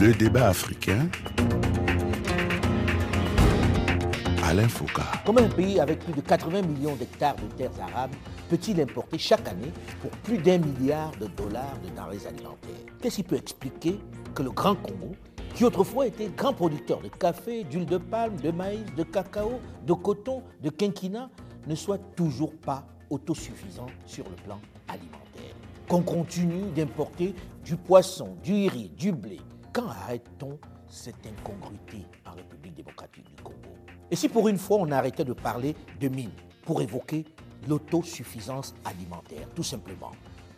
Le débat africain. Alain Foucault. Comment un pays avec plus de 80 millions d'hectares de terres arables peut-il importer chaque année pour plus d'un milliard de dollars de denrées alimentaires? Qu'est-ce qui peut expliquer que le Grand Congo, qui autrefois était grand producteur de café, d'huile de palme, de maïs, de cacao, de coton, de quinquina, ne soit toujours pas autosuffisant sur le plan alimentaire? Qu'on continue d'importer du poisson, du riz, du blé. Quand arrête-t-on cette incongruité en République démocratique du Congo? Et si pour une fois on arrêtait de parler de mines pour évoquer l'autosuffisance alimentaire, tout simplement?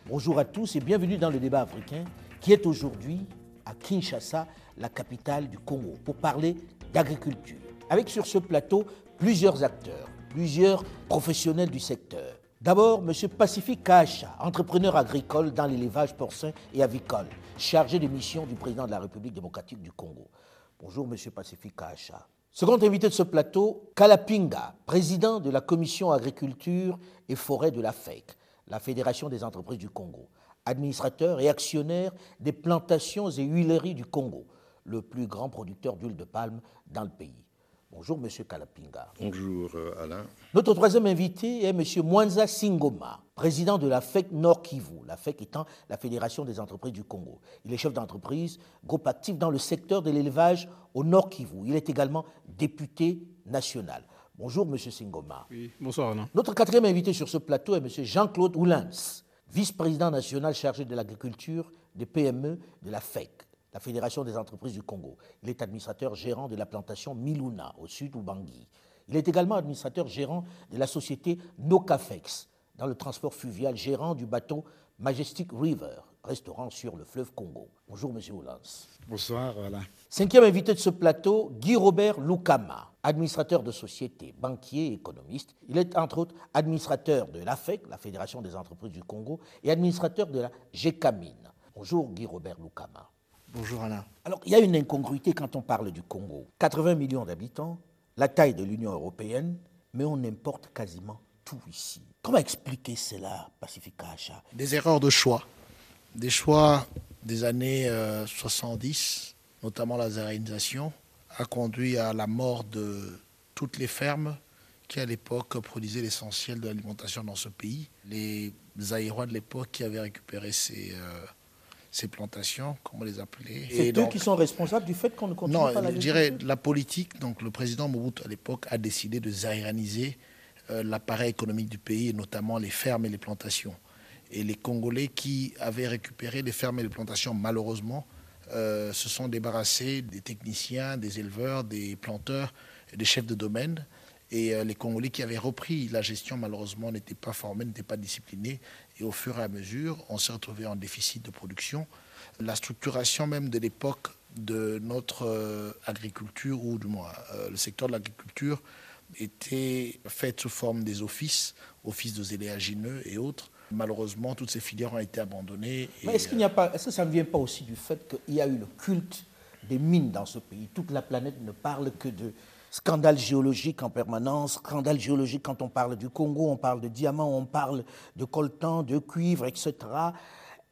Bonjour à tous et bienvenue dans le débat africain qui est aujourd'hui à Kinshasa, la capitale du Congo, pour parler d'agriculture. Avec sur ce plateau plusieurs acteurs, plusieurs professionnels du secteur. D'abord, M. Pacifique Kacha, entrepreneur agricole dans l'élevage porcin et avicole, chargé de mission du président de la République démocratique du Congo. Bonjour, M. Pacifique Kacha. Second invité de ce plateau, Kalapinga, président de la commission agriculture et forêt de la FEC, la Fédération des entreprises du Congo, administrateur et actionnaire des plantations et huileries du Congo, le plus grand producteur d'huile de palme dans le pays. Bonjour, Monsieur Kalapinga. Bonjour, euh, Alain. Notre troisième invité est Monsieur Mwanza Singoma, président de la FEC Nord Kivu, la FEC étant la Fédération des entreprises du Congo. Il est chef d'entreprise, groupe actif dans le secteur de l'élevage au Nord Kivu. Il est également député national. Bonjour, Monsieur Singoma. Oui, bonsoir, Alain. Notre quatrième invité sur ce plateau est Monsieur Jean-Claude Oulins, vice-président national chargé de l'agriculture, des PME de la FEC la Fédération des entreprises du Congo. Il est administrateur gérant de la plantation Miluna, au sud Bangui. Il est également administrateur gérant de la société Nocafex, dans le transport fluvial, gérant du bateau Majestic River, restaurant sur le fleuve Congo. Bonjour, Monsieur Hollans. Bonsoir, Alain. Cinquième invité de ce plateau, Guy Robert Lukama, administrateur de société, banquier et économiste. Il est entre autres administrateur de l'AFEC, la Fédération des entreprises du Congo, et administrateur de la GECAMINE. Bonjour, Guy Robert Lukama. Bonjour Alain. Alors, il y a une incongruité quand on parle du Congo. 80 millions d'habitants, la taille de l'Union européenne, mais on importe quasiment tout ici. Comment expliquer cela, Pacifica Acha? Des erreurs de choix. Des choix des années 70, notamment la zérénisation, a conduit à la mort de toutes les fermes qui, à l'époque, produisaient l'essentiel de l'alimentation dans ce pays. Les Aérois de l'époque qui avaient récupéré ces, euh, ces plantations, comment les appeler. C'est eux qui sont responsables du fait qu'on ne continue non, pas la je dirais la politique. Donc, le président Mobutu à l'époque a décidé de zaïraniser euh, l'appareil économique du pays, et notamment les fermes et les plantations. Et les Congolais qui avaient récupéré les fermes et les plantations, malheureusement, euh, se sont débarrassés des techniciens, des éleveurs, des planteurs, des chefs de domaine. Et euh, les Congolais qui avaient repris la gestion, malheureusement, n'étaient pas formés, n'étaient pas disciplinés. Et au fur et à mesure, on s'est retrouvé en déficit de production. La structuration même de l'époque de notre euh, agriculture, ou du moins euh, le secteur de l'agriculture, était faite sous forme des offices, offices de zéléagineux et autres. Malheureusement, toutes ces filières ont été abandonnées. Mais est-ce qu'il n'y a pas, est-ce que ça ne vient pas aussi du fait qu'il y a eu le culte des mines dans ce pays? Toute la planète ne parle que de scandale géologique en permanence, scandale géologique quand on parle du Congo, on parle de diamants, on parle de coltan, de cuivre, etc.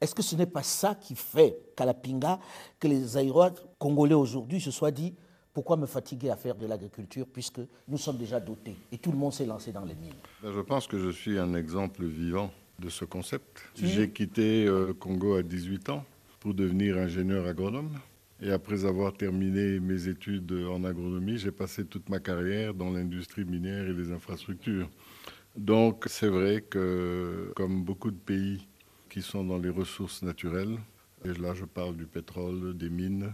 Est-ce que ce n'est pas ça qui fait qu'à la Pinga, que les aérois congolais aujourd'hui se soient dit pourquoi me fatiguer à faire de l'agriculture puisque nous sommes déjà dotés et tout le monde s'est lancé dans les mines? Ben, Je pense que je suis un exemple vivant de ce concept. J'ai quitté euh, Congo à 18 ans pour devenir ingénieur agronome. Et après avoir terminé mes études en agronomie, j'ai passé toute ma carrière dans l'industrie minière et les infrastructures. Donc c'est vrai que comme beaucoup de pays qui sont dans les ressources naturelles, et là je parle du pétrole, des mines,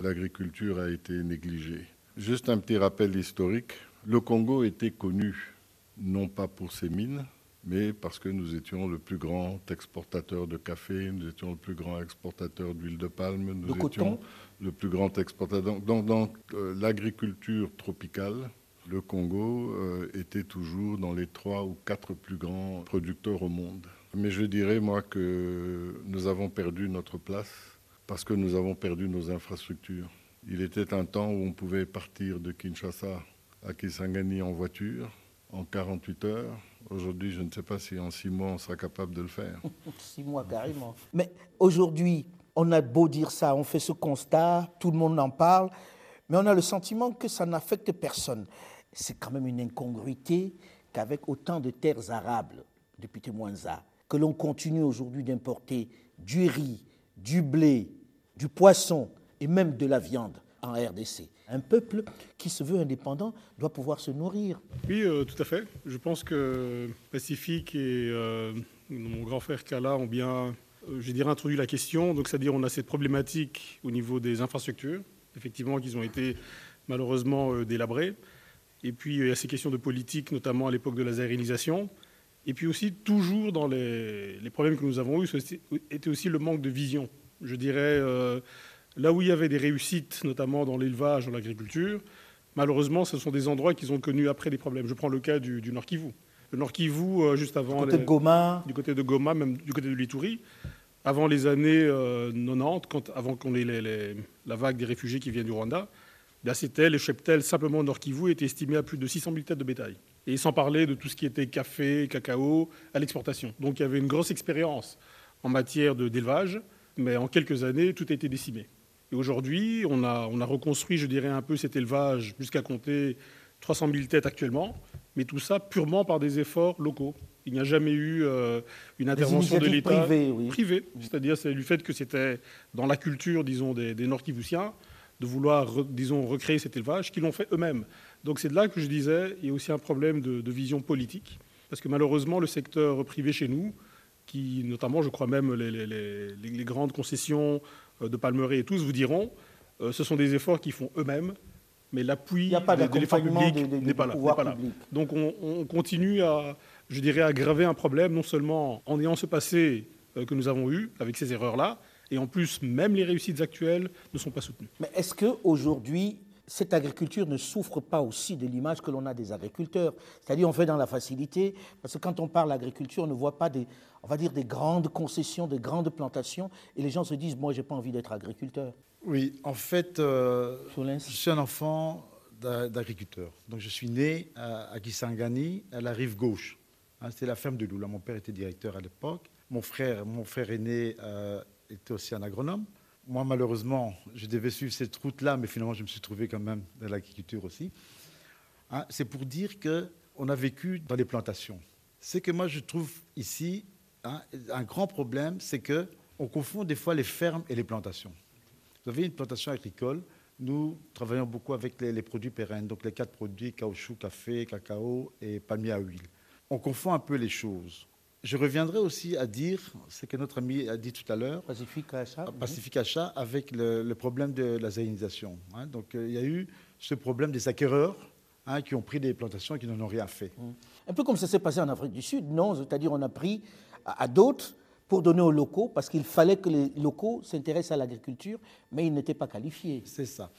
l'agriculture a été négligée. Juste un petit rappel historique, le Congo était connu non pas pour ses mines, mais parce que nous étions le plus grand exportateur de café, nous étions le plus grand exportateur d'huile de palme, nous De étions le plus grand exportateur. Donc, dans, dans, euh, l'agriculture tropicale, le Congo euh, était toujours dans les trois ou quatre plus grands producteurs au monde. Mais je dirais, moi, que nous avons perdu notre place parce que nous avons perdu nos infrastructures. Il était un temps où on pouvait partir de Kinshasa à Kisangani en voiture en 48 heures. Aujourd'hui, je ne sais pas si en six mois on sera capable de le faire. Six mois carrément. Mais aujourd'hui, On a beau dire ça, on fait ce constat, tout le monde en parle, mais on a le sentiment que ça n'affecte personne. C'est quand même une incongruité qu'avec autant de terres arables depuis Témoinza, que l'on continue aujourd'hui d'importer du riz, du blé, du poisson et même de la viande en RDC. Un peuple qui se veut indépendant doit pouvoir se nourrir. Oui, euh, tout à fait. Je pense que Pacifique et euh, mon grand frère Kala ont bien, euh, je dirais, introduit la question. Donc, c'est-à-dire, on a cette problématique au niveau des infrastructures, effectivement, qui ont été malheureusement délabrées. Et puis, il y a ces questions de politique, notamment à l'époque de la zérilisation. Et puis aussi, toujours dans les, problèmes que nous avons eus, était aussi le manque de vision. Je dirais, Là où il y avait des réussites, notamment dans l'élevage, dans l'agriculture, malheureusement, ce sont des endroits qui ont connu après des problèmes. Je prends le cas du, Nord Kivu. Le Nord Kivu, euh, juste avant... Du côté de Goma Du côté de Goma, même du côté de l'Itourie. Avant les années 90, euh, quand, avant qu'on ait la vague des réfugiés qui viennent du Rwanda, c'était les cheptels simplement au Nord Kivu étaient estimés à plus de 600 000 têtes de bétail. Et sans parler de tout ce qui était café, cacao, à l'exportation. Donc il y avait une grosse expérience en matière d'élevage, mais en quelques années, tout a été décimé. Et aujourd'hui, on a, on a reconstruit, je dirais, un peu cet élevage jusqu'à compter 300 000 têtes actuellement, mais tout ça purement par des efforts locaux. Il n'y a jamais eu euh, une intervention de l'État privée. C'est-à-dire c'est du fait que c'était dans la culture, disons, des, Nord-Kivusiens de vouloir, disons, recréer cet élevage, qu'ils l'ont fait eux-mêmes. Donc c'est de là que je disais, il y a aussi un problème de, vision politique, parce que malheureusement, le secteur privé chez nous, qui notamment, je crois même, les, les grandes concessions de Palmeraie et tous vous diront, euh, ce sont des efforts qu'ils font eux-mêmes, mais l'appui de l'effort public n'est pas, là. Donc on, continue à, je dirais, aggraver un problème, non seulement en ayant ce passé euh, que nous avons eu avec ces erreurs-là, et en plus, même les réussites actuelles ne sont pas soutenues. Mais est-ce qu'aujourd'hui, cette agriculture ne souffre pas aussi de l'image que l'on a des agriculteurs? C'est-à-dire, on fait dans la facilité, parce que quand on parle d'agriculture, on ne voit pas des, on va dire, des grandes concessions, des grandes plantations, et les gens se disent, moi, j'ai pas envie d'être agriculteur. Oui, en fait, euh, je suis un enfant d'agriculteur. Donc, je suis né à, Kisangani, à la rive gauche. Hein, C'était la ferme de Lula. Mon père était directeur à l'époque. Mon frère, mon frère aîné euh, était aussi un agronome. Moi, malheureusement, je devais suivre cette route-là, mais finalement, je me suis trouvé quand même dans l'agriculture aussi. Hein, c'est pour dire qu'on a vécu dans les plantations. Ce que moi, je trouve ici, Hein, un grand problème, c'est que on confond des fois les fermes et les plantations. Vous avez une plantation agricole, nous travaillons beaucoup avec les, produits pérennes, donc les quatre produits, caoutchouc, café, cacao et palmier à huile. On confond un peu les choses. Je reviendrai aussi à dire ce que notre ami a dit tout à l'heure. Pacifique Achat. Pacifique Achat avec le, problème de la zénisation. Hein. donc euh, il y a eu ce problème des acquéreurs hein, qui ont pris des plantations et qui n'en ont rien fait. Mmh. Un peu comme ça s'est passé en Afrique du Sud, non? C'est-à-dire on a pris à, d'autres pour donner aux locaux, parce qu'il fallait que les locaux s'intéressent à l'agriculture, mais ils n'étaient pas qualifiés. C'est ça.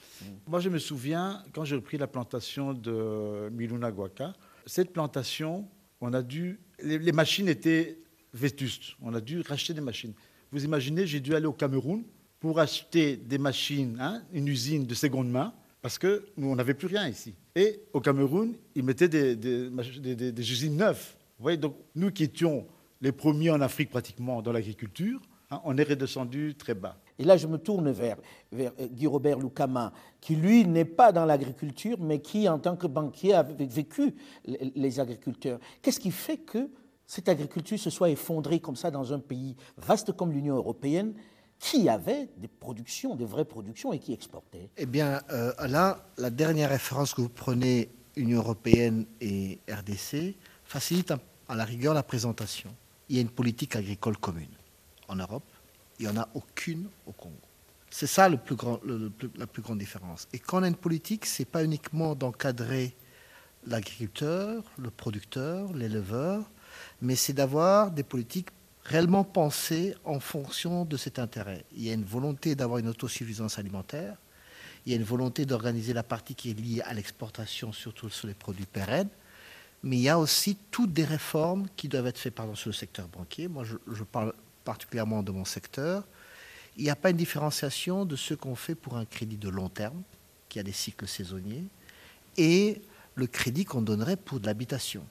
Moi, je me souviens, quand j'ai repris la plantation de Miluna Guaca, cette plantation, on a dû, les, machines étaient vétustes. On a dû racheter des machines. Vous imaginez, j'ai dû aller au Cameroun pour acheter des machines, hein, une usine de seconde main, parce que nous, on n'avait plus rien ici. Et au Cameroun, ils mettaient des, des, des usines neuves. Vous voyez, donc nous qui étions les premiers en Afrique pratiquement dans l'agriculture, hein, on est redescendu très bas. Et là, je me tourne vers, vers euh, Guy Robert Lucama, qui lui n'est pas dans l'agriculture, mais qui, en tant que banquier, a vécu les agriculteurs. Qu'est-ce qui fait que cette agriculture se soit effondrée comme ça dans un pays vaste comme l'Union européenne, qui avait des productions, des vraies productions et qui exportait? Eh bien, euh, là, la dernière référence que vous prenez, Union européenne et RDC, facilite à la rigueur la présentation il y a une politique agricole commune. En Europe, il n'y en a aucune au Congo. C'est ça la plus grande différence. Et quand on a une politique, ce n'est pas uniquement d'encadrer l'agriculteur, le producteur, l'éleveur, mais c'est d'avoir des politiques réellement pensées en fonction de cet intérêt. Il y a une volonté d'avoir une autosuffisance alimentaire, il y a une volonté d'organiser la partie qui est liée à l'exportation, surtout sur les produits pérennes, mais il y a aussi toutes des réformes qui doivent être faites sur le secteur banquier. Moi, je, parle particulièrement de mon secteur. Il n'y a pas une différenciation de ce qu'on fait pour un crédit de long terme, qui a des cycles saisonniers, et le crédit qu'on donnerait pour de l'habitation.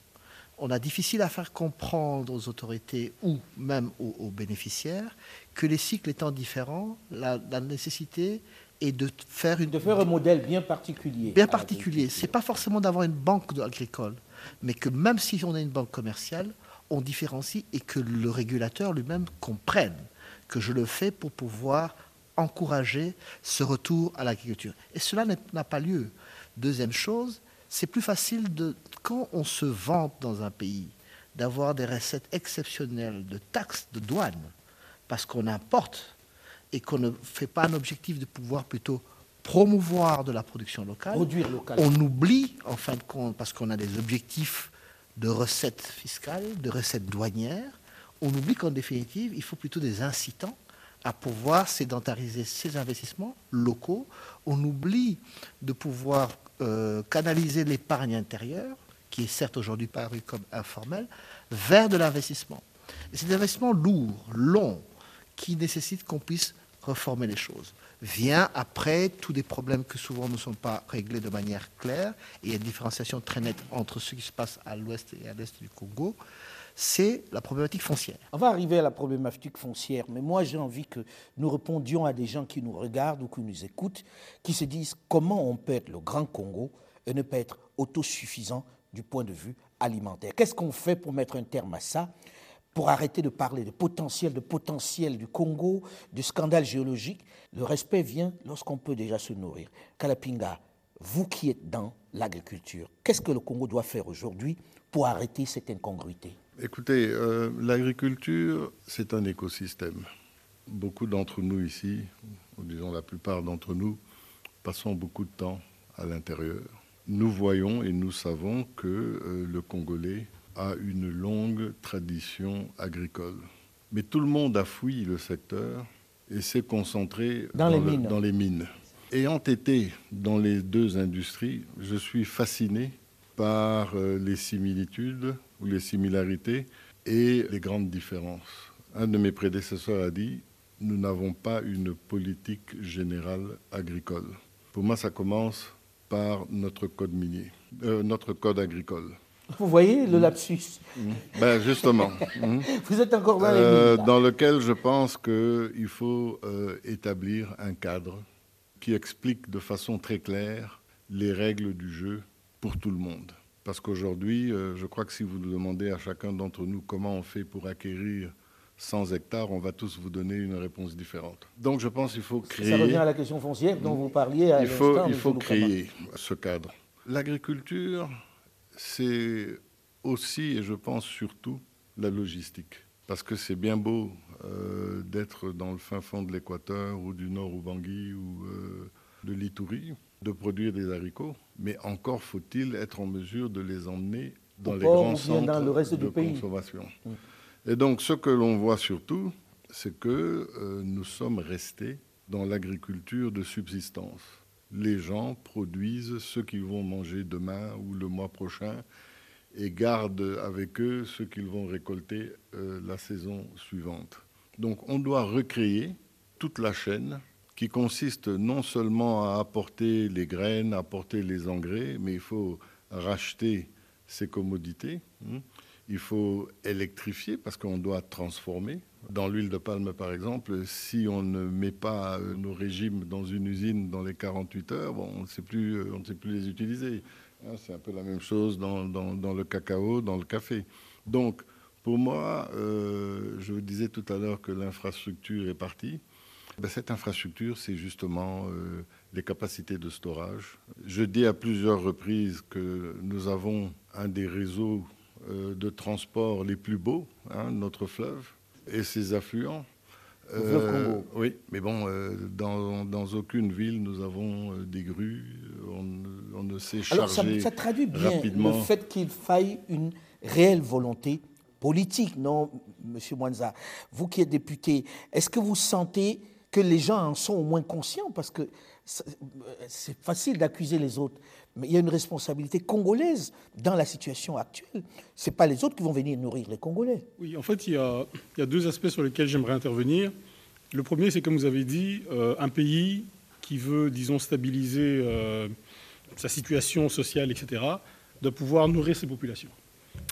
on a difficile à faire comprendre aux autorités ou même aux, bénéficiaires que les cycles étant différents, la, nécessité est de faire une de faire un modèle bien particulier. Bien particulier. C'est pas forcément d'avoir une banque agricole, mais que même si on a une banque commerciale, on différencie et que le régulateur lui-même comprenne que je le fais pour pouvoir encourager ce retour à l'agriculture. Et cela n'a pas lieu. Deuxième chose, c'est plus facile quand on se vante dans un pays d'avoir des recettes exceptionnelles de taxes de douane, parce qu'on importe et qu'on ne fait pas un objectif de pouvoir plutôt promouvoir de la production locale, Produire local. on oublie, en fin de compte, parce qu'on a des objectifs de recettes fiscales, de recettes douanières, on oublie qu'en définitive, il faut plutôt des incitants à pouvoir sédentariser ces investissements locaux. On oublie de pouvoir euh, canaliser l'épargne intérieure, qui est certes aujourd'hui paru comme informelle, vers de l'investissement. Et c'est des investissements lourds, longs, qui nécessitent qu'on puisse reformer les choses. Vient après tous des problèmes que souvent ne sont pas réglés de manière claire, et il y a une différenciation très nette entre ce qui se passe à l'ouest et à l'est du Congo c'est la problématique foncière. On va arriver à la problématique foncière, mais moi j'ai envie que nous répondions à des gens qui nous regardent ou qui nous écoutent, qui se disent comment on peut être le Grand Congo et ne pas être autosuffisant du point de vue alimentaire. Qu'est-ce qu'on fait pour mettre un terme à ça? Pour arrêter de parler de potentiel, de potentiel du Congo, du scandale géologique, le respect vient lorsqu'on peut déjà se nourrir. Kalapinga, vous qui êtes dans l'agriculture, qu'est-ce que le Congo doit faire aujourd'hui pour arrêter cette incongruité? Écoutez, euh, l'agriculture, c'est un écosystème. Beaucoup d'entre nous ici, ou disons la plupart d'entre nous, passons beaucoup de temps à l'intérieur. Nous voyons et nous savons que euh, le Congolais a une longue tradition agricole. Mais tout le monde a fouillé le secteur et s'est concentré dans, les, dans les mines. Ayant été dans les deux industries, je suis fasciné par euh, les similitudes ou les similarités et les grandes différences. Un de mes prédécesseurs a dit, nous n'avons pas une politique générale agricole. Pour moi, ça commence par notre code minier, euh, notre code agricole. Vous voyez le lapsus mmh. ben Justement. Mmh. Vous êtes encore dans euh, Dans lequel je pense qu'il faut établir un cadre qui explique de façon très claire les règles du jeu pour tout le monde. Parce qu'aujourd'hui, euh, je crois que si vous nous demandez à chacun d'entre nous comment on fait pour acquérir 100 hectares, on va tous vous donner une réponse différente. Donc je pense qu'il faut créer... Ça revient à la question foncière dont vous parliez à Il faut, il faut créer ce cadre. L'agriculture, c'est aussi, et je pense surtout, la logistique. Parce que c'est bien beau euh, d'être dans le fin fond de l'Équateur ou du Nord ou Bangui ou euh, de l'Itourie de produire des haricots, mais encore faut-il être en mesure de les emmener dans les grands centres dans le reste de du consommation. Mm. Et donc ce que l'on voit surtout, c'est que euh, nous sommes restés dans l'agriculture de subsistance. Les gens produisent ce qu'ils vont manger demain ou le mois prochain et gardent avec eux ce qu'ils vont récolter euh, la saison suivante. Donc on doit recréer toute la chaîne qui consiste non seulement à apporter les graines, à apporter les engrais, mais il faut racheter ces commodités. Hein. Il faut électrifier parce qu'on doit transformer. Dans l'huile de palme, par exemple, si on ne met pas euh, nos régimes dans une usine dans les 48 heures, bon, on ne sait plus, euh, on ne sait plus les utiliser. Hein. C'est un peu la même chose dans, le cacao, dans le café. Donc, pour moi, euh, je vous disais tout à l'heure que l'infrastructure est partie. Ben, cette infrastructure, c'est justement les capacités de storage. Je dis à plusieurs reprises que nous avons un des réseaux de transport les plus beaux, hein, notre fleuve, et ses affluents. Euh, oui, mais bon, dans, aucune ville nous avons des grues, on, ne sait charger Alors ça, ça traduit bien le fait qu'il faille une réelle volonté politique, non, Monsieur Mwanza Vous qui êtes député, est-ce que vous sentez que les gens en sont au moins conscients, parce que c'est facile d'accuser les autres, mais il y a une responsabilité congolaise dans la situation actuelle. Ce n'est pas les autres qui vont venir nourrir les Congolais. Oui, en fait, il y a, deux aspects sur lesquels j'aimerais intervenir. Le premier, c'est comme vous avez dit, euh, un pays qui veut, disons, stabiliser euh, sa situation sociale, etc., doit pouvoir nourrir ses populations.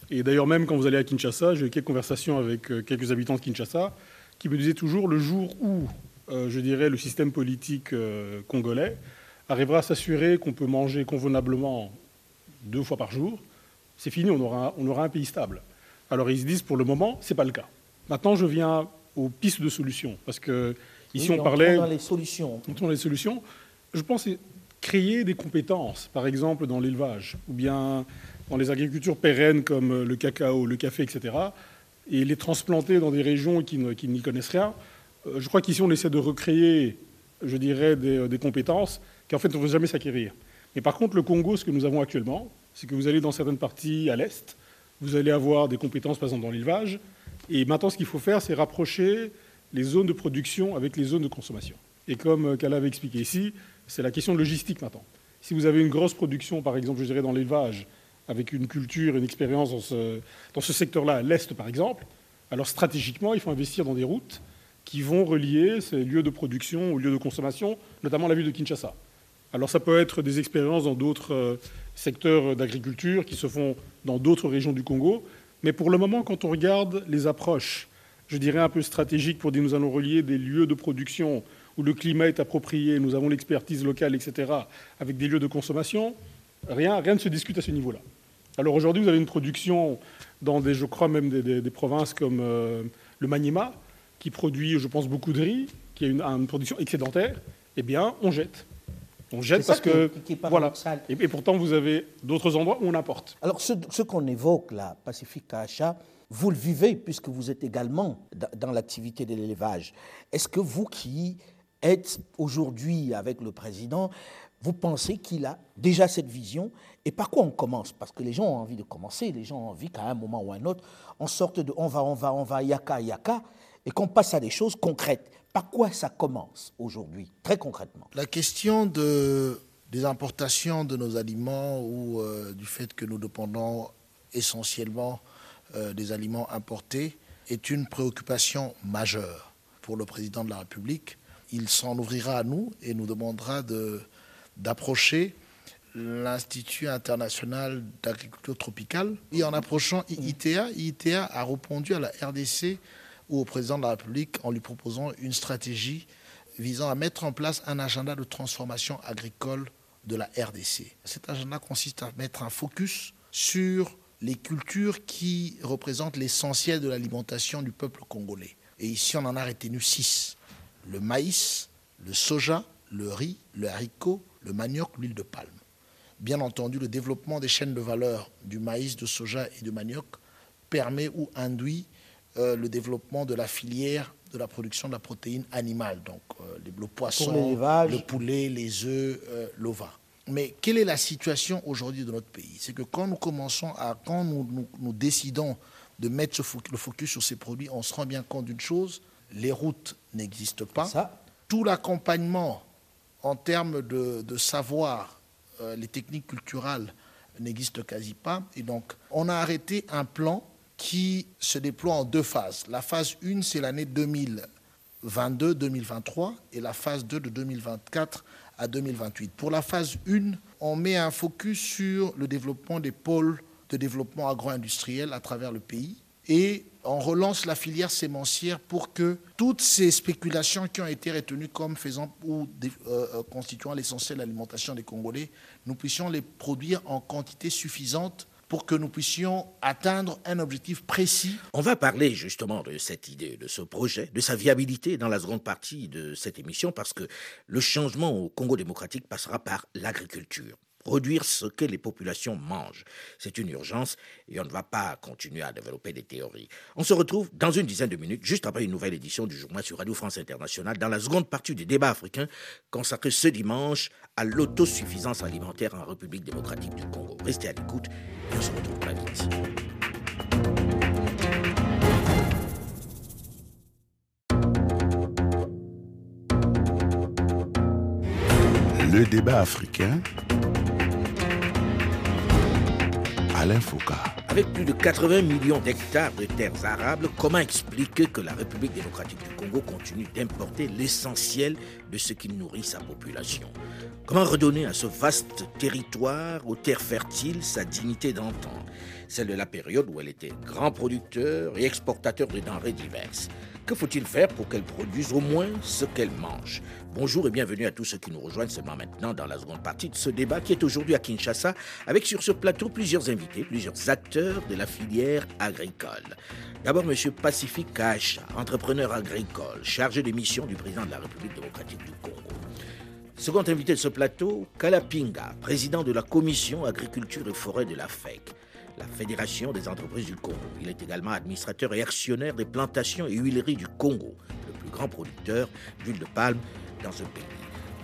Et d'ailleurs, même quand vous allez à Kinshasa, j'ai eu quelques conversations avec euh, quelques habitants de Kinshasa qui me disaient toujours le jour où, euh, je dirais, le système politique euh, congolais arrivera à s'assurer qu'on peut manger convenablement deux fois par jour, c'est fini, on aura, on aura un pays stable. Alors ils se disent pour le moment, ce n'est pas le cas. Maintenant, je viens aux pistes de solutions. Parce que ici, on parlait. Dans les solutions. Dans les solutions. Je pense créer des compétences, par exemple dans l'élevage, ou bien dans les agricultures pérennes comme le cacao, le café, etc., et les transplanter dans des régions qui, n'y connaissent rien. Euh, je crois qu'ici, on essaie de recréer, je dirais, des, des compétences qui, en fait, ne vont jamais s'acquérir. Mais par contre, le Congo, ce que nous avons actuellement, c'est que vous allez dans certaines parties à l'est, vous allez avoir des compétences, par exemple, dans l'élevage, et maintenant, ce qu'il faut faire, c'est rapprocher les zones de production avec les zones de consommation. Et comme Kala avait expliqué ici, c'est la question de logistique maintenant. Si vous avez une grosse production, par exemple, je dirais dans l'élevage, avec une culture, une expérience dans ce, dans ce secteur-là, à l'Est par exemple, alors stratégiquement, il faut investir dans des routes qui vont relier ces lieux de production aux lieux de consommation, notamment la ville de Kinshasa. Alors ça peut être des expériences dans d'autres euh, secteurs d'agriculture qui se font dans d'autres régions du Congo, mais pour le moment, quand on regarde les approches, je dirais un peu stratégiques pour dire nous allons relier des lieux de production où le climat est approprié, nous avons l'expertise locale, etc., avec des lieux de consommation, rien, rien ne se discute à ce niveau-là. Alors aujourd'hui, vous avez une production dans des, je crois même des, provinces comme euh, le Manima, qui produit, je pense, beaucoup de riz, qui a une, une production excédentaire. Eh bien, on jette. On jette parce que. voilà. Et, pourtant, vous avez d'autres endroits où on apporte. Alors, ce, qu'on évoque là, Pacifique Achat, vous le vivez puisque vous êtes également dans l'activité de l'élevage. Est-ce que vous qui êtes aujourd'hui avec le président, vous pensez qu'il a déjà cette vision Et par quoi on commence? Parce que les gens ont envie de commencer, les gens ont envie qu'à un moment ou à un autre, on sorte de on va, on va, on va, yaka, yaka, et qu'on passe à des choses concrètes. Par quoi ça commence aujourd'hui, très concrètement? La question de, des importations de nos aliments ou euh, du fait que nous dépendons essentiellement euh, des aliments importés est une préoccupation majeure pour le président de la République. Il s'en ouvrira à nous et nous demandera d'approcher l'Institut international d'agriculture tropicale. Et en approchant IITA, IITA a répondu à la RDC ou au président de la République en lui proposant une stratégie visant à mettre en place un agenda de transformation agricole de la RDC. Cet agenda consiste à mettre un focus sur les cultures qui représentent l'essentiel de l'alimentation du peuple congolais. Et ici, on en a retenu six. Le maïs, le soja, le riz, le haricot, le manioc, l'huile de palme. Bien entendu, le développement des chaînes de valeur du maïs, de soja et du manioc permet ou induit euh, le développement de la filière de la production de la protéine animale, donc euh, le poisson, le poulet, les œufs, euh, l'ova. Mais quelle est la situation aujourd'hui de notre pays? C'est que quand nous commençons à, quand nous, nous, décidons de mettre le focus sur ces produits, on se rend bien compte d'une chose les routes n'existent pas. Ça. Tout l'accompagnement en termes de, de savoir, les techniques culturelles n'existe quasi pas. Et donc, on a arrêté un plan qui se déploie en deux phases. La phase 1, c'est l'année 2022-2023 et la phase 2 de 2024 à 2028. Pour la phase 1, on met un focus sur le développement des pôles de développement agro-industriel à travers le pays et on relance la filière sémencière pour que toutes ces spéculations qui ont été retenues comme faisant ou euh, euh, constituant l'essentiel de l'alimentation des Congolais, nous puissions les produire en quantité suffisante pour que nous puissions atteindre un objectif précis. On va parler justement de cette idée, de ce projet, de sa viabilité dans la seconde partie de cette émission, parce que le changement au Congo démocratique passera par l'agriculture produire ce que les populations mangent. C'est une urgence et on ne va pas continuer à développer des théories. On se retrouve dans une dizaine de minutes, juste après une nouvelle édition du journal sur Radio France Internationale, dans la seconde partie du débat africain consacré ce dimanche à l'autosuffisance alimentaire en République démocratique du Congo. Restez à l'écoute et on se retrouve très vite. Le débat africain Alain Foucault. Avec plus de 80 millions d'hectares de terres arables, comment expliquer que la République démocratique du Congo continue d'importer l'essentiel de ce qui nourrit sa population? Comment redonner à ce vaste territoire, aux terres fertiles, sa dignité d'antan, celle de la période où elle était grand producteur et exportateur de denrées diverses que faut-il faire pour qu'elle produise au moins ce qu'elle mange? Bonjour et bienvenue à tous ceux qui nous rejoignent seulement maintenant dans la seconde partie de ce débat qui est aujourd'hui à Kinshasa avec sur ce plateau plusieurs invités, plusieurs acteurs de la filière agricole. D'abord M. Pacifique Kacha, entrepreneur agricole, chargé de mission du président de la République démocratique du Congo. Second invité de ce plateau, Kalapinga, président de la commission agriculture et forêt de la FEC la Fédération des entreprises du Congo. Il est également administrateur et actionnaire des plantations et huileries du Congo, le plus grand producteur d'huile de palme dans ce pays.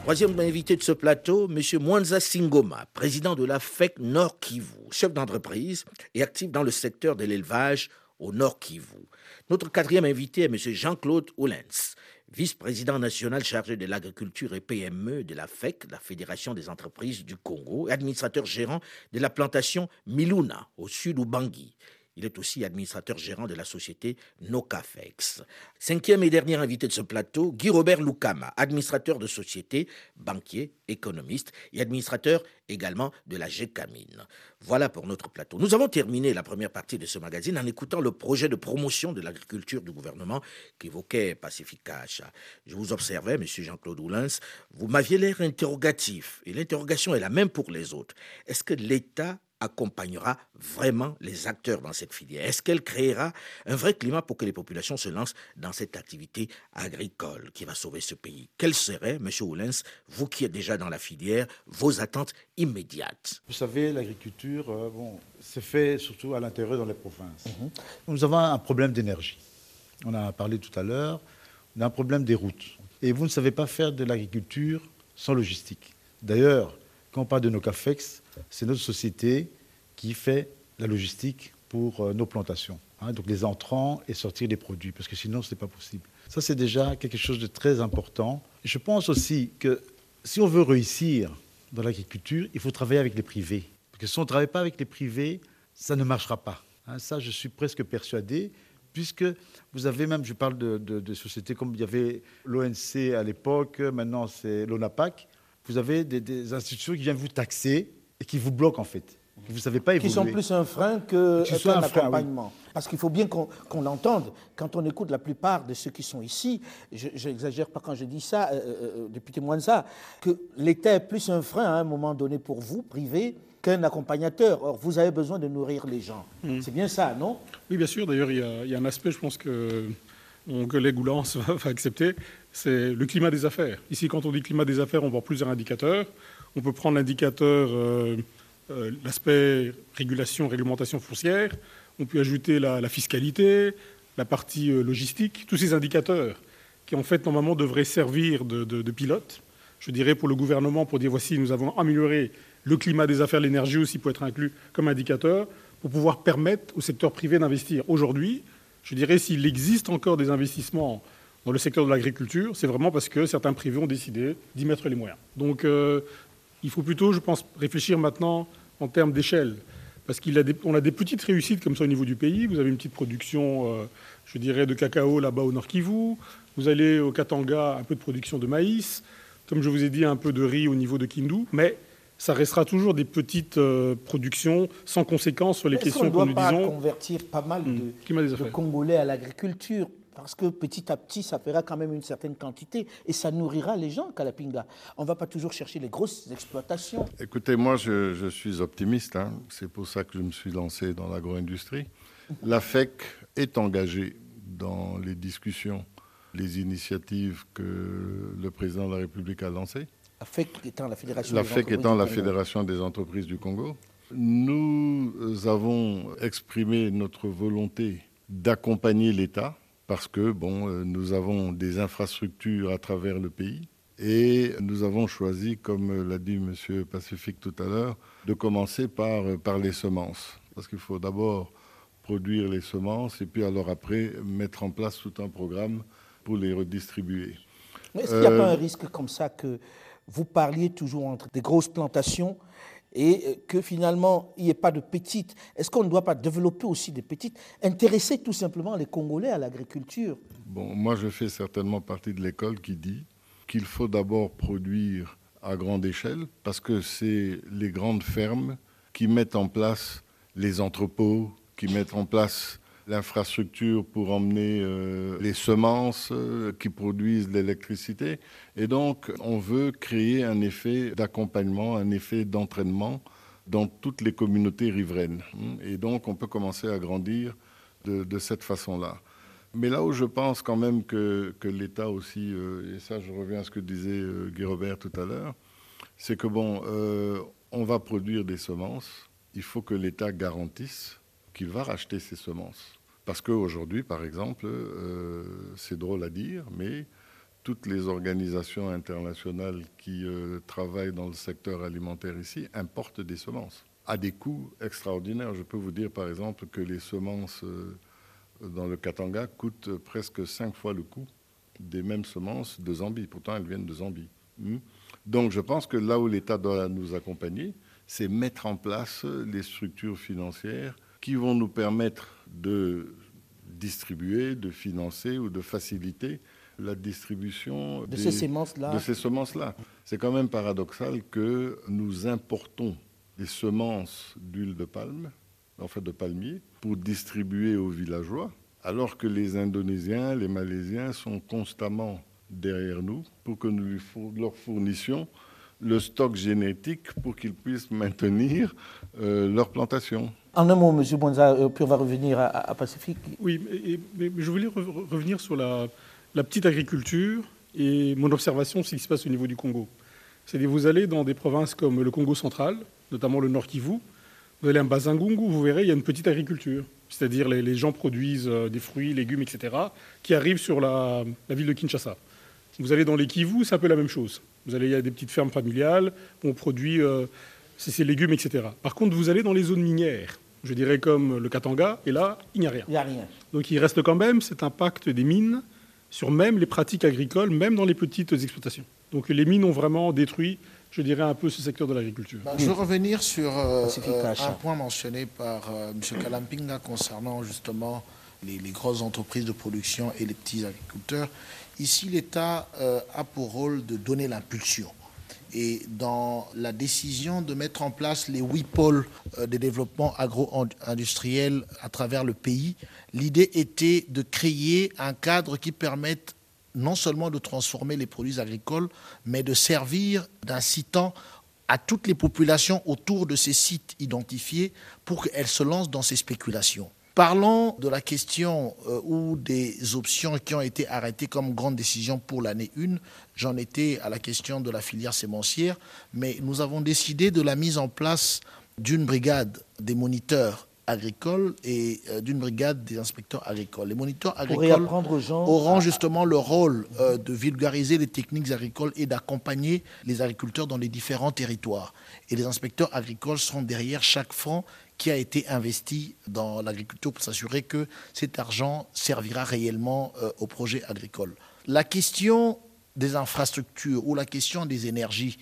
Troisième invité de ce plateau, M. Mwanza Singoma, président de la FEC Nord Kivu, chef d'entreprise et actif dans le secteur de l'élevage au Nord Kivu. Notre quatrième invité est M. Jean-Claude Oulens, vice-président national chargé de l'agriculture et PME de la FEC, la Fédération des entreprises du Congo, et administrateur gérant de la plantation Miluna, au sud Bangui. Il est aussi administrateur gérant de la société Nocafex. Cinquième et dernier invité de ce plateau, Guy Robert Lukama, administrateur de société, banquier, économiste et administrateur également de la GECAMINE. Voilà pour notre plateau. Nous avons terminé la première partie de ce magazine en écoutant le projet de promotion de l'agriculture du gouvernement qu'évoquait Pacifique Hacha. Je vous observais, monsieur Jean-Claude Oulens, vous m'aviez l'air interrogatif et l'interrogation est la même pour les autres. Est-ce que l'État accompagnera vraiment les acteurs dans cette filière Est-ce qu'elle créera un vrai climat pour que les populations se lancent dans cette activité agricole qui va sauver ce pays? Quelles seraient, M. Oulens, vous qui êtes déjà dans la filière, vos attentes immédiates? Vous savez, l'agriculture, euh, bon, c'est fait surtout à l'intérieur dans les provinces. Mhm. Nous avons un problème d'énergie. On en a parlé tout à l'heure. On a un problème des routes. Et vous ne savez pas faire de l'agriculture sans logistique. D'ailleurs, quand on parle de nos CAFEX, c'est notre société qui fait la logistique pour euh, nos plantations. Hein, donc les entrants et sortir des produits, parce que sinon, ce n'est pas possible. Ça, c'est déjà quelque chose de très important. je pense aussi que si on veut réussir dans l'agriculture, il faut travailler avec les privés. Parce que si on ne travaille pas avec les privés, ça ne marchera pas. Hein, ça, je suis presque persuadé, puisque vous avez même, je parle de, sociétés comme il y avait l'ONC à l'époque, maintenant c'est l'ONAPAC, vous avez des, des institutions qui viennent vous taxer et qui vous bloquent en fait. Vous ne savez pas évoluer. Qui sont plus un frein que un, accompagnement. Parce qu'il faut bien qu'on l'entende. Quand on écoute la plupart de ceux qui sont ici, je n'exagère pas quand je dis ça, euh, euh, euh député Mwanza, que l'État est plus un frein à un moment donné pour vous, privé, qu'un accompagnateur. Or, vous avez besoin de nourrir les gens. Hmm. C'est bien ça, non? Oui, bien sûr. D'ailleurs, il y, a un aspect, je pense que mon collègue Oulance va accepter, c'est le climat des affaires. Ici, quand on dit climat des affaires, on voit plusieurs indicateurs. On peut prendre l'indicateur, euh, euh, l'aspect régulation, réglementation foncière. On peut ajouter la, fiscalité, la partie euh, logistique, tous ces indicateurs qui, en fait, normalement devraient servir de, de, pilote, je dirais, pour le gouvernement, pour dire voici, nous avons amélioré le climat des affaires, l'énergie aussi peut être inclus comme indicateur, pour pouvoir permettre au secteur privé d'investir. Aujourd'hui, je dirais, s'il existe encore des investissements dans le secteur de l'agriculture, c'est vraiment parce que certains privés ont décidé d'y mettre les moyens. Donc, il faut plutôt, je pense, réfléchir maintenant en termes d'échelle. Parce qu'on a, a, des petites réussites comme ça au niveau du pays. Vous avez une petite production, euh, je dirais, de cacao là-bas au Nord Kivu. Vous allez au Katanga, un peu de production de maïs. Comme je vous ai dit, un peu de riz au niveau de Kindu. Mais ça restera toujours des petites euh, productions sans conséquence sur les questions que nous disons. On doit convertir pas mal hmm. de Congolais à l'agriculture? Parce que petit à petit, ça fera quand même une certaine quantité et ça nourrira les gens, Kalapinga. On ne va pas toujours chercher les grosses exploitations. Écoutez, moi, je, suis optimiste. Hein. C'est pour ça que je me suis lancé dans l'agro-industrie. La FEC est engagée dans les discussions, les initiatives que le président de la République a lancées. La FEC étant la Fédération, la des, FEC étant la Fédération des entreprises du Congo. Nous avons exprimé notre volonté d'accompagner l'État parce que bon, euh, nous avons des infrastructures à travers le pays et nous avons choisi, comme l'a dit M. Pacifique tout à l'heure, de commencer par, euh, par les semences. Parce qu'il faut d'abord produire les semences et puis alors après mettre en place tout un programme pour les redistribuer. Est-ce qu'il n'y a pas euh, un risque comme ça que vous parliez toujours entre des grosses plantations et euh, que finalement il n'y ait pas de petites. Est-ce qu'on ne doit pas développer aussi des petites, intéresser tout simplement les Congolais à l'agriculture? Bon, moi je fais certainement partie de l'école qui dit qu'il faut d'abord produire à grande échelle parce que c'est les grandes fermes qui mettent en place les entrepôts, qui mettent en place l'infrastructure pour emmener euh, les semences euh, qui produisent l'électricité. Et donc, on veut créer un effet d'accompagnement, un effet d'entraînement dans toutes les communautés riveraines. Et donc, on peut commencer à grandir de, cette façon-là. Mais là où je pense quand même que, l'État aussi, euh, et ça je reviens à ce que disait Guy Robert tout à l'heure, c'est que bon, on va produire des semences, il faut que l'État garantisse qu'il va racheter ces semences. Parce qu'aujourd'hui, par exemple, euh, c'est drôle à dire, mais toutes les organisations internationales qui euh, travaillent dans le secteur alimentaire ici importent des semences à des coûts extraordinaires. Je peux vous dire, par exemple, que les semences euh, dans le Katanga coûtent presque cinq fois le coût des mêmes semences de Zambie. Pourtant, elles viennent de Zambie. Hmm? Donc, je pense que là où l'État doit nous accompagner, c'est mettre en place les structures financières qui vont nous permettre de distribuer, de financer ou de faciliter la distribution de ces semences-là. De ces semences-là. C'est quand même paradoxal que nous importons des semences d'huile de palme, en fait de palmier, pour distribuer aux villageois, alors que les Indonésiens, les Malaisiens sont constamment derrière nous pour que nous leur fournissions le stock génétique pour qu'ils puissent maintenir euh, leur plantation. En un mot, M. Bonza, euh, puis on va revenir à, Pacifique. Oui, mais, je voulais revenir sur la, petite agriculture et mon observation sur ce qui se passe au niveau du Congo. C'est-à-dire, vous allez dans des provinces comme le Congo central, notamment le Nord Kivu, vous allez à Bazingungu, vous verrez, il y a une petite agriculture. C'est-à-dire, les, gens produisent euh, des fruits, légumes, etc., qui arrivent sur la, la ville de Kinshasa. Vous allez dans les Kivu, c'est un peu la même chose. Vous allez, il y a des petites fermes familiales, on produit euh, ces légumes, etc. Par contre, vous allez dans les zones minières, je dirais comme le Katanga, et là, il n'y a rien. Il n'y a rien. Donc il reste quand même cet impact des mines sur même les pratiques agricoles, même dans les petites exploitations. Donc les mines ont vraiment détruit, je dirais, un peu ce secteur de l'agriculture. Bah, je veux revenir sur euh, euh, un point mentionné par M. Kalampinga concernant justement les, les, grosses entreprises de production et les petits agriculteurs. Ici, l'État euh, a pour rôle de donner l'impulsion. Et dans la décision de mettre en place les huit pôles euh, de développement agro-industriel à travers le pays, l'idée était de créer un cadre qui permette non seulement de transformer les produits agricoles, mais de servir d'incitant à toutes les populations autour de ces sites identifiés pour qu'elles se lancent dans ces spéculations. Parlons de la question euh, ou des options qui ont été arrêtées comme grande décision pour l'année 1. J'en étais à la question de la filière sémencière, mais nous avons décidé de la mise en place d'une brigade des moniteurs agricoles et euh, d'une brigade des inspecteurs agricoles. Les moniteurs agricoles auront justement le rôle euh, de vulgariser les techniques agricoles et d'accompagner les agriculteurs dans les différents territoires. Et les inspecteurs agricoles seront derrière chaque front qui a été investi dans l'agriculture pour s'assurer que cet argent servira réellement euh, au projet agricole. La question des infrastructures ou la question des énergies,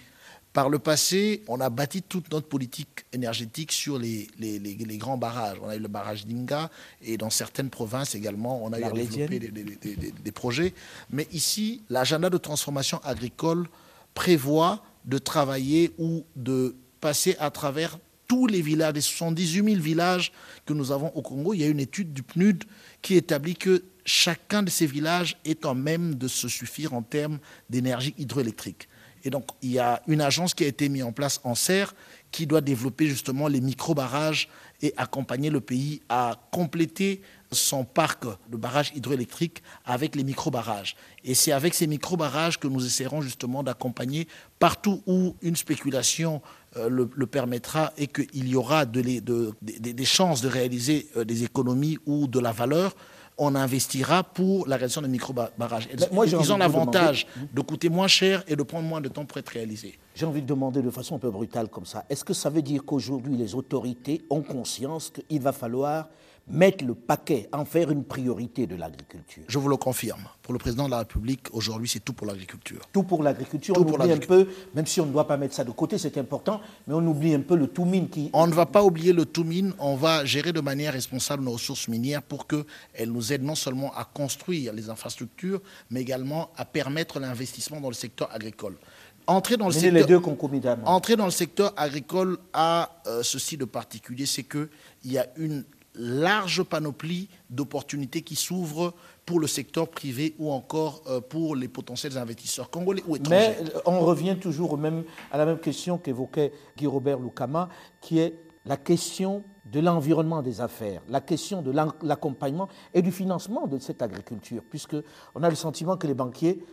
par le passé, on a bâti toute notre politique énergétique sur les, les, grands barrages. On a eu le barrage d'Inga et dans certaines provinces également, on a eu à développer des, des projets. Mais ici, l'agenda de transformation agricole prévoit de travailler ou de passer à travers tous les villages, les 78 000 villages que nous avons au Congo, il y a une étude du PNUD qui établit que chacun de ces villages est en même de se suffire en termes d'énergie hydroélectrique. Et donc, il y a une agence qui a été mise en place en serre qui doit développer justement les micro-barrages et accompagner le pays à compléter son parc de barrages hydroélectriques avec les micro-barrages. Et c'est avec ces micro-barrages que nous essaierons justement d'accompagner partout où une spéculation euh, le, permettra et qu'il y aura des chances de réaliser euh, des économies ou de la valeur, on investira pour la réalisation des micro-barrages. Ils ont l'avantage de, coûter moins cher et de prendre moins de temps pour être réalisés. J'ai envie de demander de façon un peu brutale comme ça, est-ce que ça veut dire qu'aujourd'hui les autorités ont conscience qu'il va falloir mettre le paquet, en faire une priorité de l'agriculture. Je vous le confirme. Pour le président de la République, aujourd'hui, c'est tout pour l'agriculture. Tout pour l'agriculture. On oublie un peu, même si on ne doit pas mettre ça de côté, c'est important, mais on oublie un peu le tout mine qui. On ne va pas oublier le tout mine. On va gérer de manière responsable nos ressources minières pour qu'elles nous aident non seulement à construire les infrastructures, mais également à permettre l'investissement dans le secteur agricole. Entrer dans, le secteur, les deux entrer dans le secteur agricole a euh, ceci de particulier, c'est qu'il y a une large panoplie d'opportunités qui s'ouvrent pour le secteur privé ou encore euh, pour les potentiels investisseurs congolais ou étrangers. Mais euh, on revient toujours même à la même question qu'évoquait Guy Robert Lukama, qui est la question de l'environnement des affaires, la question de l'accompagnement et du financement de cette agriculture, puisque on a le sentiment que les banquiers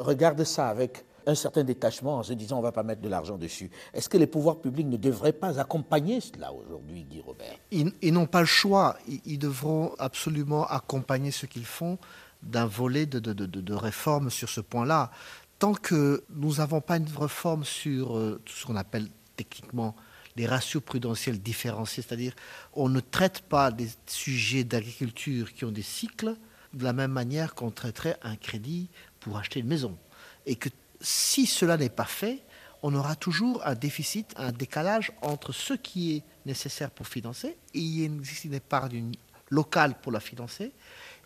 regardent ça avec un certain détachement en se disant on ne va pas mettre de l'argent dessus. Est-ce que les pouvoirs publics ne devraient pas accompagner cela aujourd'hui, Guy Robert? Ils, n'ont pas le choix. Ils, devront absolument accompagner ce qu'ils font d'un volet de, réforme sur ce point-là. Tant que nous n'avons pas une réforme sur euh, ce qu'on appelle techniquement les ratios prudentiels différenciés, c'est-à-dire on ne traite pas des sujets d'agriculture qui ont des cycles de la même manière qu'on traiterait un crédit pour acheter une maison. Et que si cela n'est pas fait, on aura toujours un déficit, un décalage entre ce qui est nécessaire pour financer, et il existe une épargne locale pour la financer,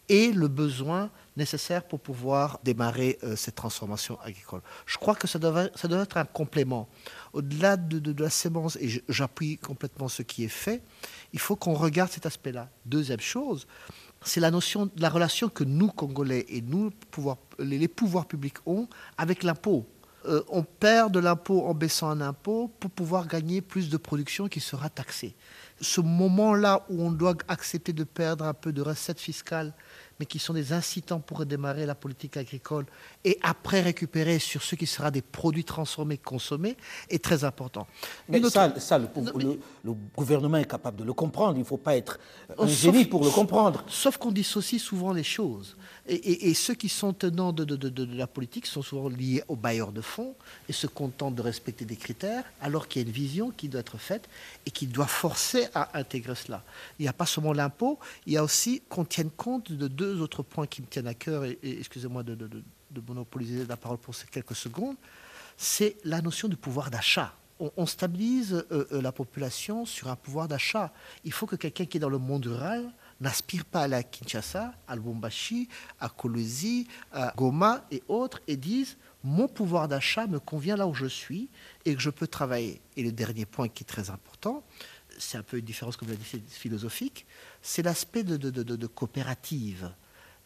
et le besoin nécessaire pour pouvoir démarrer euh, cette transformation agricole. Je crois que ça doit, être un complément. Au-delà de, de, la sémence, et j'appuie complètement ce qui est fait, il faut qu'on regarde cet aspect-là. Deuxième chose, c'est la notion la relation que nous, Congolais, et nous, les pouvoirs publics ont avec l'impôt. Euh, on perd de l'impôt en baissant un impôt pour pouvoir gagner plus de production qui sera taxée. Ce moment-là où on doit accepter de perdre un peu de recettes fiscales mais qui sont des incitants pour redémarrer la politique agricole et après récupérer sur ce qui sera des produits transformés, consommés, est très important. Mais ça, ça le, gouvernement est capable de le comprendre. Il ne faut pas être un génie pour le comprendre. Sauf qu'on dissocie souvent les choses. Et, ceux qui sont tenants de, de, la politique sont souvent liés aux bailleurs de fonds et se contentent de respecter des critères, alors qu'il y a une vision qui doit être faite et qui doit forcer à intégrer cela. Il n'y a pas seulement l'impôt, il y a aussi qu'on tienne compte de deux autres points qui me tiennent à cœur, et, excusez-moi de, monopoliser la parole pour ces quelques secondes, c'est la notion du pouvoir d'achat. On, stabilise euh, euh, la population sur un pouvoir d'achat. Il faut que quelqu'un qui est dans le monde rural n'aspire pas à la Kinshasa, à Lubumbashi, à Kolwezi, à Goma et autres, et dise mon pouvoir d'achat me convient là où je suis et que je peux travailler. Et le dernier point qui est très important, c'est un peu une différence, comme l'avez dit, philosophique, c'est l'aspect de, de, coopérative.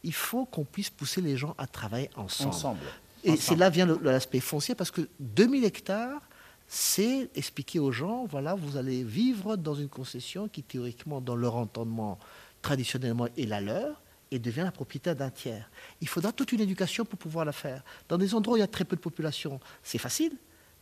Il faut qu'on puisse pousser les gens à travailler ensemble. ensemble. Et c'est là vient l'aspect foncier, parce que 2000 hectares, c'est expliquer aux gens, voilà, vous allez vivre dans une concession qui, théoriquement, dans leur entendement, traditionnellement est la leur, et devient la propriétaire d'un tiers. Il faudra toute une éducation pour pouvoir la faire. Dans des endroits où il y a très peu de population, c'est facile,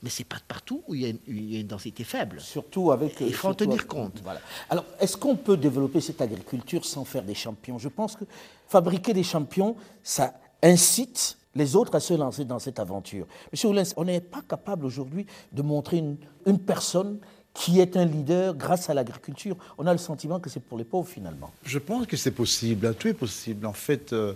mais c'est pas partout où il y, a une, densité faible. Surtout avec. Il faut en tenir compte. Voilà. Alors, est-ce qu'on peut développer cette agriculture sans faire des champions? Je pense que fabriquer des champions, ça incite les autres à se lancer dans cette aventure. Monsieur Oulens, on n'est pas capable aujourd'hui de montrer une, une personne qui est un leader grâce à l'agriculture. On a le sentiment que c'est pour les pauvres finalement. Je pense que c'est possible, tout est possible. En fait, euh,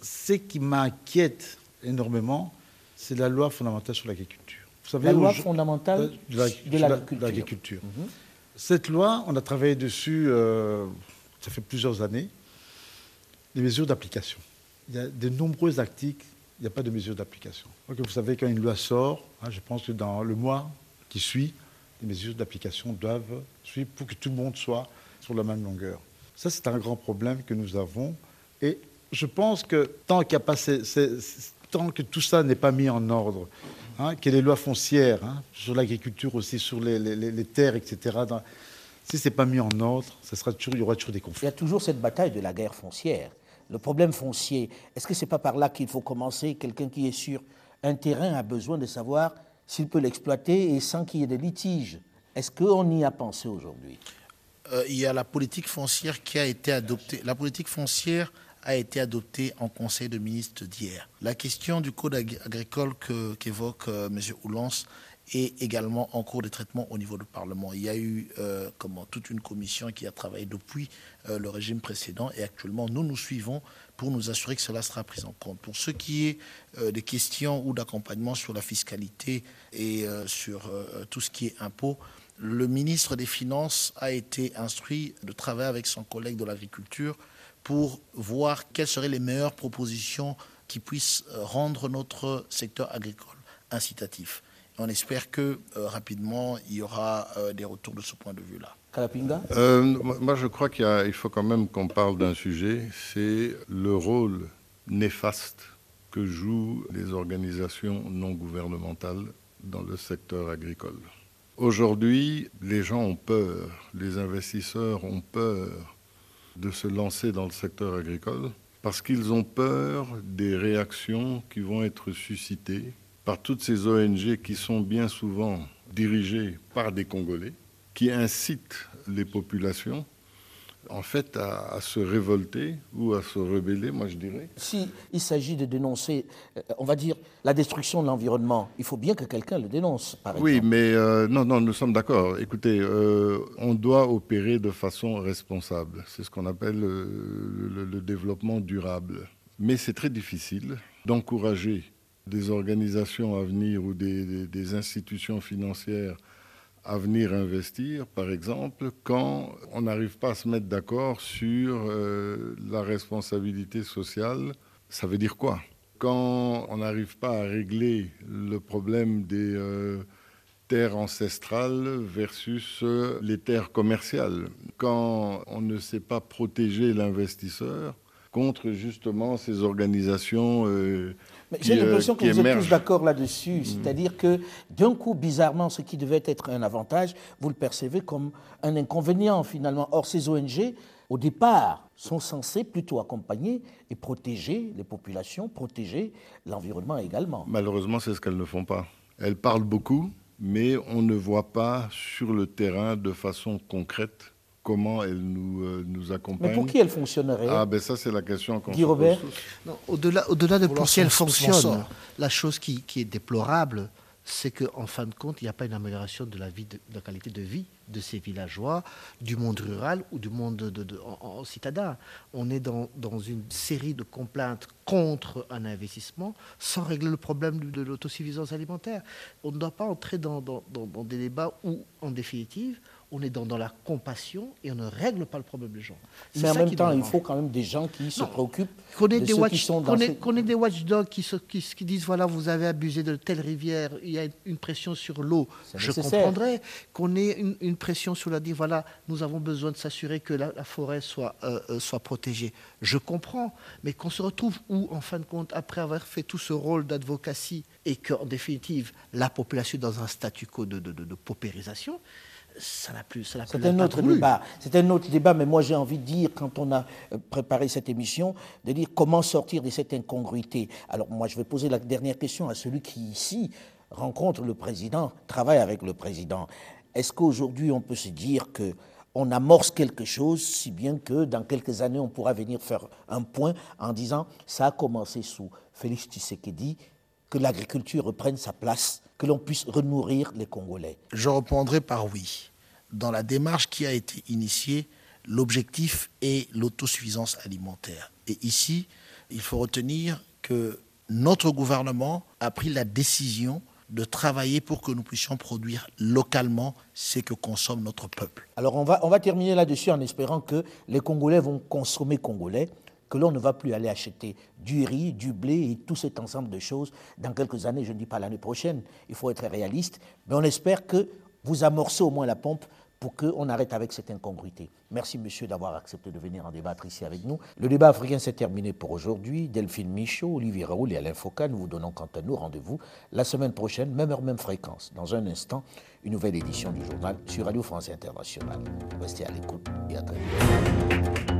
ce qui m'inquiète énormément, c'est la loi fondamentale sur l'agriculture. Vous savez, la loi fondamentale de l'agriculture. Mhm. Cette loi, on a travaillé dessus, euh, ça fait plusieurs années, les mesures d'application. Il y a de nombreux articles, il n'y a pas de mesures d'application. vous savez, quand une loi sort, hein, je pense que dans le mois qui suit, les mesures d'application doivent suivre pour que tout le monde soit sur la même longueur. Ça, c'est un grand problème que nous avons. Et je pense que tant, a pas tant que tout ça n'est pas mis en ordre, hein, que les lois foncières, hein, sur l'agriculture aussi, sur les, terres, etc., si ce n'est pas mis en ordre, ça sera toujours, il y aura toujours des conflits. Il y a toujours cette bataille de la guerre foncière. Le problème foncier, est-ce que ce n'est pas par là qu'il faut commencer? Quelqu'un qui est sur un terrain a besoin de savoir s'il peut l'exploiter et sans qu'il y ait de litige. Est-ce qu'on y a pensé aujourd'hui? Euh, Il y a la politique foncière qui a été adoptée. La politique foncière a été adoptée en Conseil de ministres d'hier. La question du code agricole qu'évoque euh, M. Oulance et également en cours de traitement au niveau du Parlement. Il y a eu euh, comment, toute une commission qui a travaillé depuis euh, le régime précédent et actuellement nous nous suivons pour nous assurer que cela sera pris en compte. Pour ce qui est des questions ou d'accompagnement sur la fiscalité et sur tout ce qui est impôt, le ministre des Finances a été instruit de travailler avec son collègue de l'agriculture pour voir quelles seraient les meilleures propositions qui puissent rendre notre secteur agricole incitatif. On espère que euh, rapidement, il y aura euh, des retours de ce point de vue-là. Euh, moi, je crois qu'il faut quand même qu'on parle d'un sujet, c'est le rôle néfaste que jouent les organisations non gouvernementales dans le secteur agricole. Aujourd'hui, les gens ont peur, les investisseurs ont peur de se lancer dans le secteur agricole parce qu'ils ont peur des réactions qui vont être suscitées par toutes ces ONG qui sont bien souvent dirigées par des Congolais, qui incitent les populations en fait à, se révolter ou à se rebeller, moi je dirais. Si il s'agit de dénoncer, euh, on va dire, la destruction de l'environnement, il faut bien que quelqu'un le dénonce, par exemple. Oui, mais euh, non, non, nous sommes d'accord. Écoutez, euh, on doit opérer de façon responsable. C'est ce qu'on appelle le, développement durable. Mais c'est très difficile d'encourager des organisations à venir ou des, institutions financières à venir investir, par exemple, quand on n'arrive pas à se mettre d'accord sur euh, la responsabilité sociale, ça veut dire quoi? Quand on n'arrive pas à régler le problème des euh, terres ancestrales versus euh, les terres commerciales, quand on ne sait pas protéger l'investisseur contre justement ces organisations j'ai l'impression que vous êtes tous d'accord là-dessus. Mm. C'est-à-dire que d'un coup, bizarrement, ce qui devait être un avantage, vous le percevez comme un inconvénient finalement. Or, ces ONG, au départ, sont censées plutôt accompagner et protéger les populations, protéger l'environnement également. Malheureusement, c'est ce qu'elles ne font pas. Elles parlent beaucoup, mais on ne voit pas sur le terrain de façon concrète comment elle nous, euh, nous accompagne. Mais pour qui elle fonctionnerait Ah, ben ça, c'est la question qu'on Guy Robert Au-delà au -delà de pour qui elle fonctionne, la chose qui, qui est déplorable, c'est qu'en fin de compte, il n'y a pas une amélioration de la, vie de, la qualité de vie de ces villageois, du monde rural ou du monde de, en, citadin. On est dans, dans, une série de complaintes contre un investissement sans régler le problème de, l'autosuffisance alimentaire. On ne doit pas entrer dans, dans, dans des débats où, en définitive, on est dans, la compassion et on ne règle pas le problème des gens. Mais en même temps, il faut quand même des gens qui se préoccupent de des ceux qui sont dans ces... des watchdogs qui, qui, disent, voilà, vous avez abusé de telle rivière, il y a une pression sur l'eau. Je comprendrais qu'on ait une, pression sur la dire, voilà, nous avons besoin de s'assurer que la, forêt soit, euh, euh, soit protégée. Je comprends, mais qu'on se retrouve où, en fin de compte, après avoir fait tout ce rôle d'advocacy et qu'en définitive, la population est dans un statu quo de, de, de paupérisation, ça n'a plus. C'est un autre débat. C'est un autre débat, mais moi j'ai envie de dire, quand on a euh, préparé cette émission, de dire comment sortir de cette incongruité. Alors moi je vais poser la dernière question à celui qui ici rencontre le président, travaille avec le président. Est-ce qu'aujourd'hui on peut se dire que on amorce quelque chose, si bien que dans quelques années on pourra venir faire un point en disant ça a commencé sous Félix Tshisekedi, que l'agriculture reprenne sa place que l'on puisse renourrir les Congolais Je répondrai par oui. Dans la démarche qui a été initiée, l'objectif est l'autosuffisance alimentaire. Et ici, il faut retenir que notre gouvernement a pris la décision de travailler pour que nous puissions produire localement ce que consomme notre peuple. Alors on va, on va terminer là-dessus en espérant que les Congolais vont consommer congolais que l'on ne va plus aller acheter du riz, du blé et tout cet ensemble de choses dans quelques années, je ne dis pas l'année prochaine, il faut être réaliste, mais on espère que vous amorcez au moins la pompe pour qu'on arrête avec cette incongruité. Merci, monsieur, d'avoir accepté de venir en débattre ici avec nous. Le débat africain s'est terminé pour aujourd'hui. Delphine Michaud, Olivier Raoul et Alain Foucault, nous vous donnons quant à nous rendez-vous la semaine prochaine, même heure, même fréquence. Dans un instant, une nouvelle édition du journal sur Radio France Internationale. Restez à l'écoute et à très bientôt.